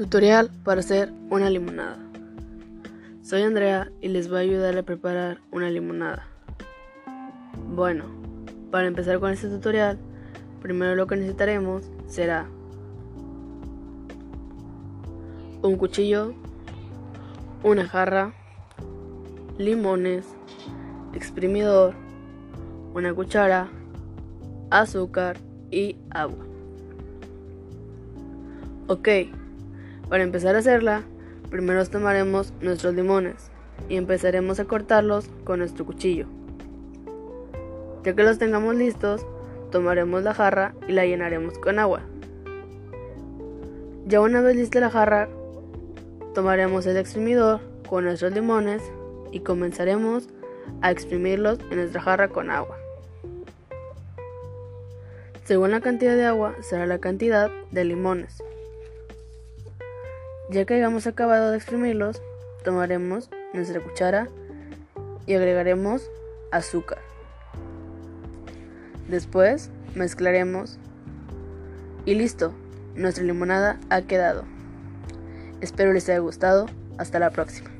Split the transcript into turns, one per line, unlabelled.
Tutorial para hacer una limonada. Soy Andrea y les voy a ayudar a preparar una limonada. Bueno, para empezar con este tutorial, primero lo que necesitaremos será un cuchillo, una jarra, limones, exprimidor, una cuchara, azúcar y agua. Ok, para empezar a hacerla, primero tomaremos nuestros limones y empezaremos a cortarlos con nuestro cuchillo. Ya que los tengamos listos, tomaremos la jarra y la llenaremos con agua. Ya una vez lista la jarra, tomaremos el exprimidor con nuestros limones y comenzaremos a exprimirlos en nuestra jarra con agua. Según la cantidad de agua será la cantidad de limones. Ya que hayamos acabado de exprimirlos, tomaremos nuestra cuchara y agregaremos azúcar. Después mezclaremos y listo, nuestra limonada ha quedado. Espero les haya gustado. Hasta la próxima.